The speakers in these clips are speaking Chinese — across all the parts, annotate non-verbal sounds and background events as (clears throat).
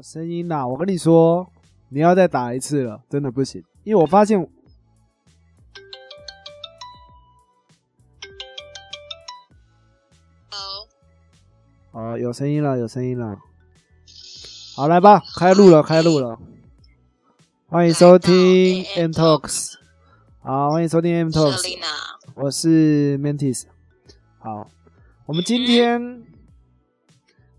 有声音啦！我跟你说，你要再打一次了，真的不行，因为我发现。好，有声音了，有声音了。好，来吧，开录了，开录了。欢迎收听 M Talks。好，欢迎收听 M Talks。我是 Mantis。好，我们今天。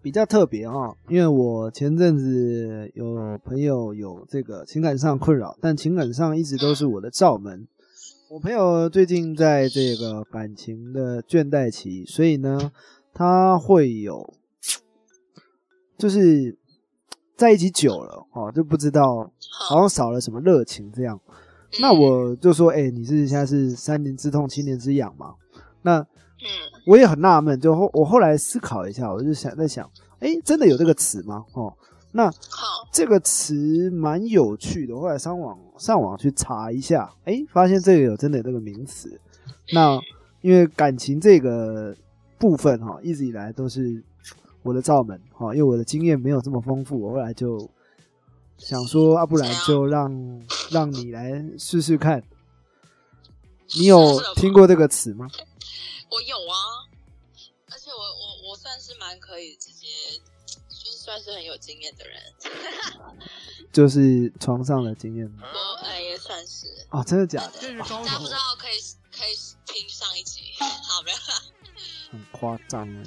比较特别哈，因为我前阵子有朋友有这个情感上困扰，但情感上一直都是我的罩门。我朋友最近在这个感情的倦怠期，所以呢，他会有，就是在一起久了哦，就不知道好像少了什么热情这样。那我就说，哎，你是现在是三年之痛七年之痒嘛？那。嗯，我也很纳闷，就后我后来思考一下，我就想在想，哎，真的有这个词吗？哦，那好，这个词蛮有趣的。后来上网上网去查一下，哎，发现这个有真的有这个名词。那因为感情这个部分哈，一直以来都是我的罩门哈，因为我的经验没有这么丰富，我后来就想说，啊，不然就让让你来试试看。你有听过这个词吗？我有啊，而且我我我算是蛮可以直接，就是算是很有经验的人，(laughs) 就是床上的经验吗？我哎也算是哦，真的假的？大家不知道可以可以听上一集，好没有？(laughs) 很夸张哎，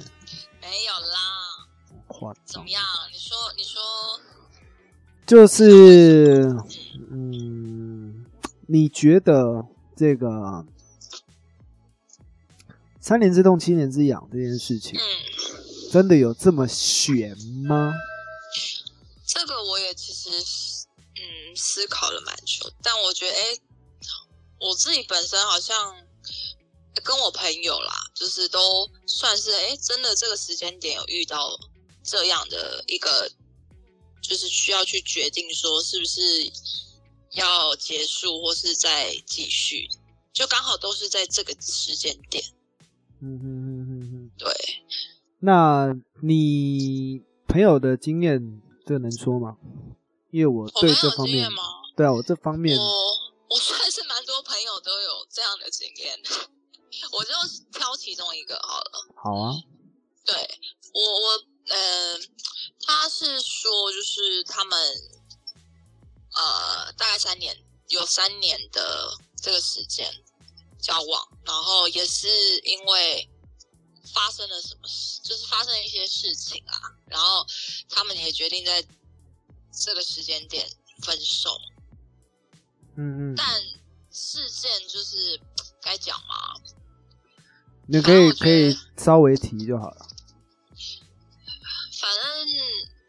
没有啦，夸张？怎么样？你说你说，就是嗯，你觉得这个？三年之痛，七年之痒这件事情，嗯，真的有这么悬吗？这个我也其实嗯思考了蛮久，但我觉得，哎，我自己本身好像跟我朋友啦，就是都算是哎，真的这个时间点有遇到这样的一个，就是需要去决定说是不是要结束或是再继续，就刚好都是在这个时间点。嗯哼哼哼哼，对。那你朋友的经验，这能说吗？因为我对这方面，对啊，我这方面，我我算是蛮多朋友都有这样的经验，(laughs) 我就挑其中一个好了。好啊。对我我呃，他是说就是他们呃大概三年有三年的这个时间。交往，然后也是因为发生了什么事，就是发生一些事情啊，然后他们也决定在这个时间点分手。嗯嗯。但事件就是该讲吗？你可以可以稍微提就好了。反正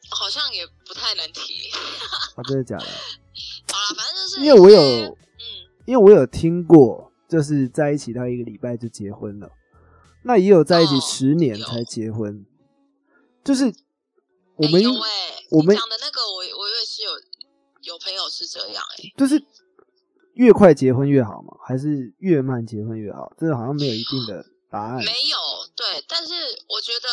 好像也不太能提。啊，真的假的？(laughs) 好了，反正就是因为我有，嗯，因为我有听过。就是在一起到一个礼拜就结婚了，那也有在一起十年才结婚。就是我们我们讲的那个，我我也是有有朋友是这样哎，就是越快结婚越好嘛，还是越慢结婚越好？这个好像没有一定的答案。没有对，但是我觉得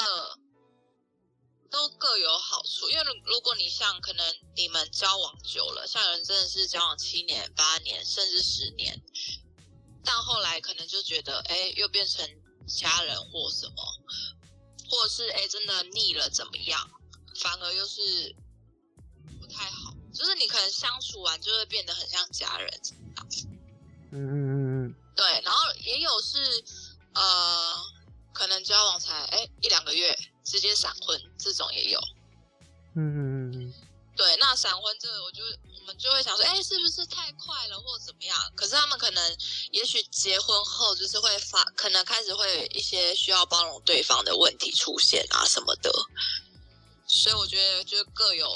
都各有好处。因为如果你像可能你们交往久了，像有人真的是交往七年、八年，甚至十年。但后来可能就觉得，哎，又变成家人或什么，或者是哎，真的腻了怎么样？反而又是不太好。就是你可能相处完就会变得很像家人这样子。嗯嗯嗯嗯。对，然后也有是呃，可能交往才哎一两个月直接闪婚，这种也有。嗯嗯。对，那闪婚这个，我就。我们就会想说，哎，是不是太快了，或怎么样？可是他们可能，也许结婚后就是会发，可能开始会有一些需要包容对方的问题出现啊什么的。所以我觉得，就各有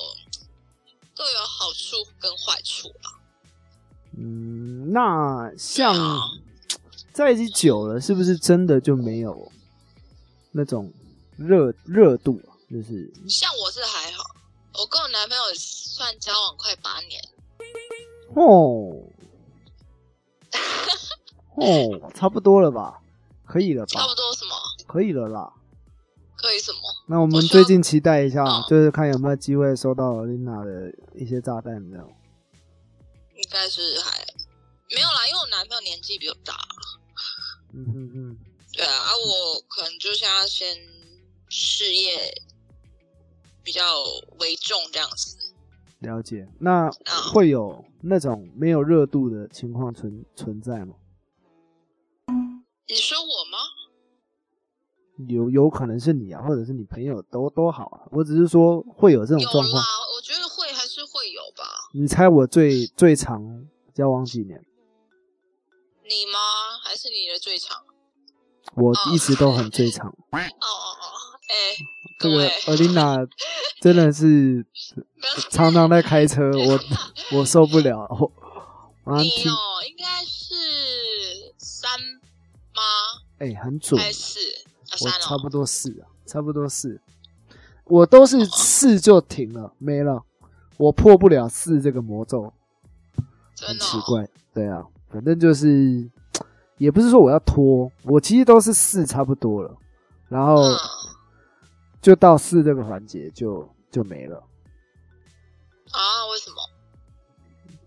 各有好处跟坏处吧。嗯，那像在一起久了，是不是真的就没有那种热热度啊？就是像我是还好。我跟我男朋友算交往快八年，哦，(laughs) 哦，差不多了吧？可以了吧？差不多什么？可以了啦。可以什么？那我们最近期待一下，哦就是看有没有机会收到 Lina 的一些炸弹，这样。应该是还没有啦，因为我男朋友年纪比我大，嗯嗯嗯，对啊，啊，我可能就是要先事业比较为重这样子。了解。那啊会有那种没有热度的情况存存在吗？你说我吗？有有可能是你啊，或者是你朋友都都好啊。我只是说会有这种有状况啦。，我觉得会还是会有吧。你猜我最最长交往几年？你吗？还是你的最长？我一直都很最长。(laughs) 哎、这个各位 Alina (laughs) 真的是常常在开车，我 (laughs) 我受不了。你听，哦，应该是三吗？哎、很准，还是？啊，我。差不多四啊，差不多四。我都是四就停了，没了，我破不了四这个魔咒，很。奇怪。对啊，反正就是，也不是说我要拖，我其实都是四差不多了，然后嗯，就到四这个环节就就没了。啊？为什么？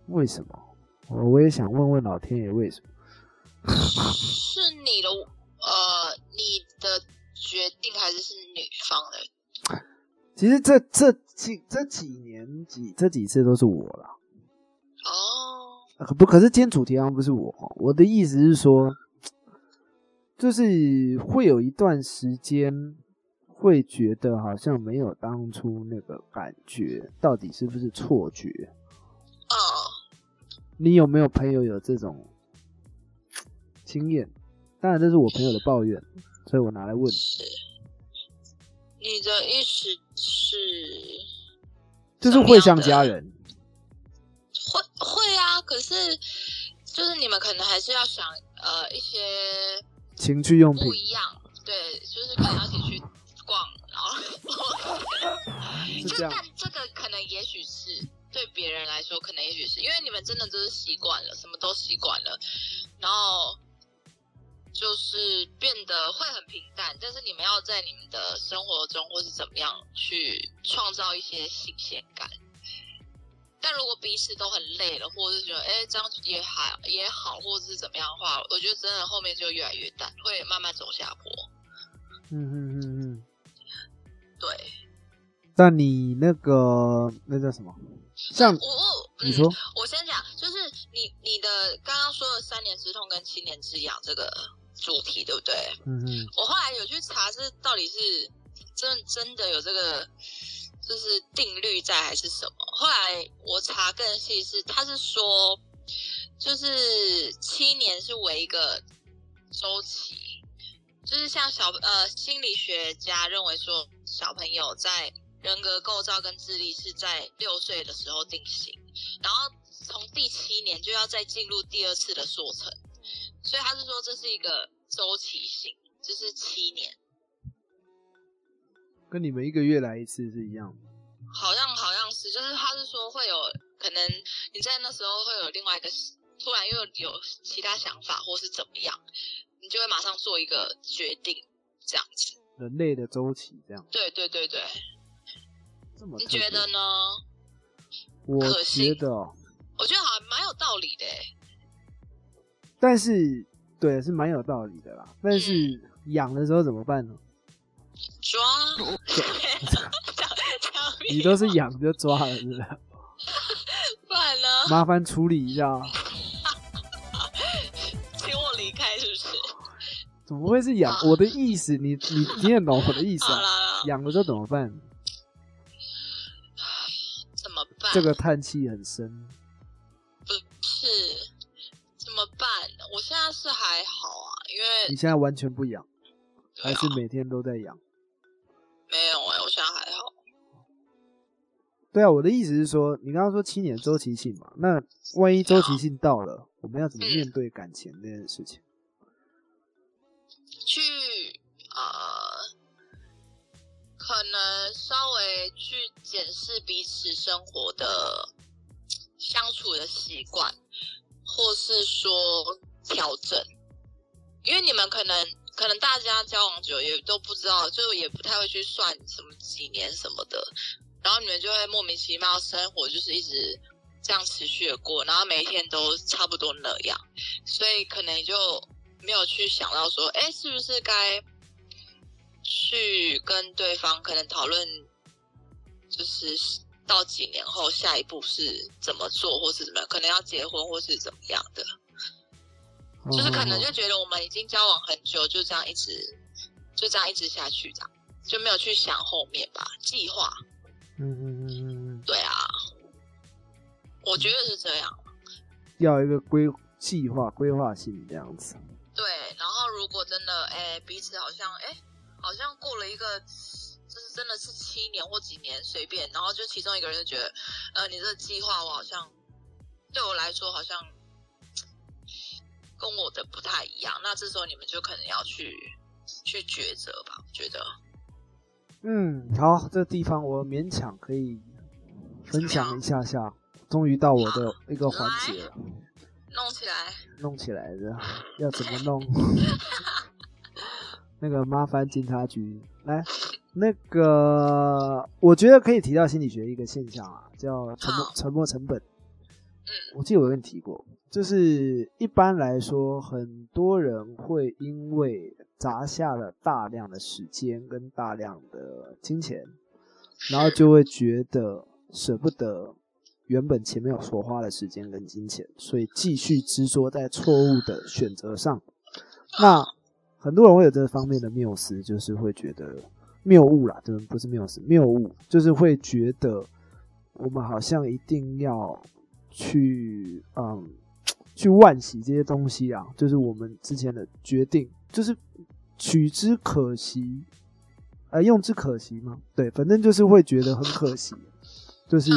为什么？我我也想问问老天爷为什么？是你的呃，你的决定还是是女方的？其实这这几这几年几这几次都是我了，哦，啊可不可是今天主题好像不是我，我的意思是说，就是会有一段时间会觉得好像没有当初那个感觉，到底是不是错觉？哦，你有没有朋友有这种经验？当然这是我朋友的抱怨，所以我拿来问。是。你的意思是就是会像家人，会会啊？可是就是你们可能还是要想呃一些情趣用品不一样，对，就是可能要一起去是这样。但这个可能也许是对别人来说，可能也许是因为你们真的就是习惯了，什么都习惯了，然后就是变得会很平淡，但是你们要在你们的生活中或是怎么样去创造一些新鲜感。但如果彼此都很累了，或者是觉得哎这样也还也好，或者是怎么样的话，我觉得真的后面就越来越淡，会慢慢走下坡。嗯嗯嗯嗯。对，但你那个那叫什么？像我我嗯我先讲，就是你你的刚刚说的三年之痛跟七年之痒这个主题，对不对？嗯嗯我后来有去查，是到底是真真的有这个就是定律在还是什么？后来我查更细是，他是说就是七年是为一个周期，就是像小呃心理学家认为说小朋友在人格构造跟智力是在六岁的时候定型，然后从第七年就要再进入第二次的塑成，所以他是说这是一个周期性，就是七年，跟你们一个月来一次是一样的。好像好像是，就是他是说会有可能你在那时候会有另外一个突然又有其他想法或是怎么样，你就会马上做一个决定，这样子。人类的周期这样，对对对对，你这么特别觉得？呢？我觉得哦，我觉得好像蛮有道理的欸。但是对是蛮有道理的啦。但嗯是养的时候怎么办呢？抓，(laughs) 你都是养就抓了，是不是？(laughs) 不然呢？麻烦处理一下啊。(laughs) 请我离开是不是？怎么会是养？啊我的意思，你你你也懂我的意思养了之后怎么办？这个叹气很深。不是怎么办？我现在是还好啊，因为你现在完全不养，对啊还是每天都在痒？没有哎、我现在还好。对啊，我的意思是说，你刚刚说七年周期性嘛，那万一周期性到了，我们要怎么嗯面对感情这件事情？检视彼此生活的相处的习惯，或是说调整，因为你们可能可能大家交往久也都不知道，就也不太会去算什么几年什么的，然后你们就会莫名其妙生活就是一直这样持续的过，然后每一天都差不多那样，所以可能就没有去想到说，哎，是不是该去跟对方可能讨论，就是到几年后下一步是怎么做，或是怎么样，可能要结婚或是怎么样的。就是可能就觉得我们已经交往很久，就这样一直就这样一直下去，这样就没有去想后面吧，计划。嗯嗯嗯对啊，我觉得是这样。要一个规计划、规划性这样子。对，然后如果真的哎彼此好像哎好像过了一个，就是真的是七年或几年随便，然后就其中一个人就觉得呃你这个计划我好像对我来说好像。跟我的不太一样，那这时候你们就可能要去去抉择吧，我觉得。嗯，好，这个地方我勉强可以分享一下下，终于到我的一个环节了。弄起来。弄起来的，要怎么弄？(laughs) (laughs) 那个麻烦警察局来。那个，我觉得可以提到心理学一个现象啊，叫沉默沉默成本。嗯，我记得我跟你提过。就是一般来说，很多人会因为砸下了大量的时间跟大量的金钱，然后就会觉得舍不得原本前面所花的时间跟金钱，所以继续执着在错误的选择上。那很多人会有这方面的谬思，就是会觉得谬误啦，对，不是谬思，谬误就是会觉得我们好像一定要去，嗯。去惋惜这些东西啊，就是我们之前的决定，就是取之可惜，呃，用之可惜吗？对，反正就是会觉得很可惜，就是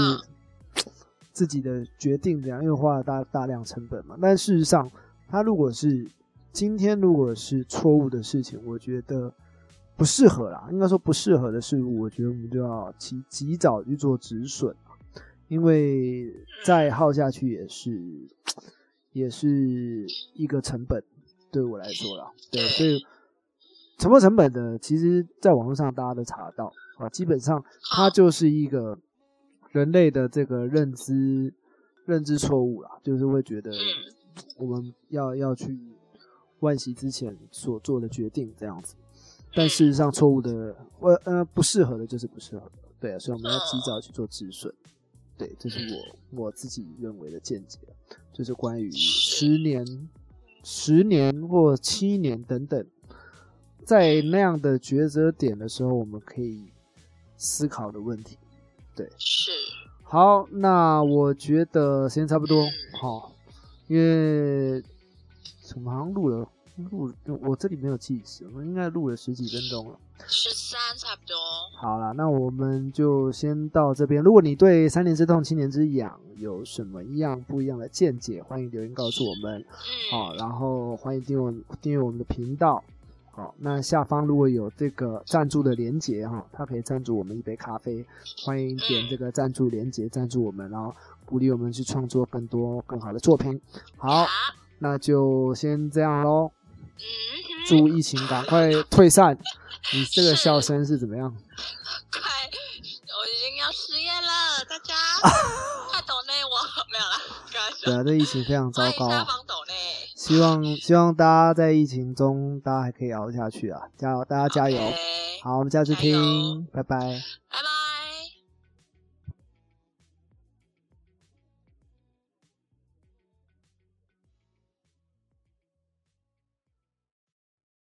自己的决定这样，因为花了大大量成本嘛。但事实上，他如果是今天如果是错误的事情，我觉得不适合啦，应该说不适合的事物，我觉得我们就要及及早去做止损，因为再耗下去也是。也是一个成本，对我来说啦，对，所以沉没成本的，其实在网络上大家都查得到啊，基本上它就是一个人类的这个认知认知错误啦，就是会觉得我们要要去惋惜之前所做的决定这样子，但事实上错误的，呃呃不适合的就是不适合的，对啊，所以我们要及早去做止损，对，这是我 (clears throat) 我自己认为的见解。就是关于十年、十年或七年等等，在那样的抉择点的时候，我们可以思考的问题。对，是。好，那我觉得时间差不多，好，因为我们好像录了。录我这里没有计时，我们应该录了十几分钟了，十三差不多。好了，那我们就先到这边。如果你对三年之痛七年之痒有什么样不一样的见解，欢迎留言告诉我们。好，然后欢迎订阅订阅我们的频道。好，那下方如果有这个赞助的连结哈，它可以赞助我们一杯咖啡。欢迎点这个赞助连结赞助我们，然后鼓励我们去创作更多更好的作品。好，那就先这样喽。祝疫情赶快退散！你这个笑声是怎么样？快，我已经要失业了，大家 (laughs) 快抖内我没有了。对啊，这疫情非常糟糕啊！希望希望大家在疫情中，大家还可以熬下去啊！加油，大家加油！好，我们下次听，拜拜，拜拜。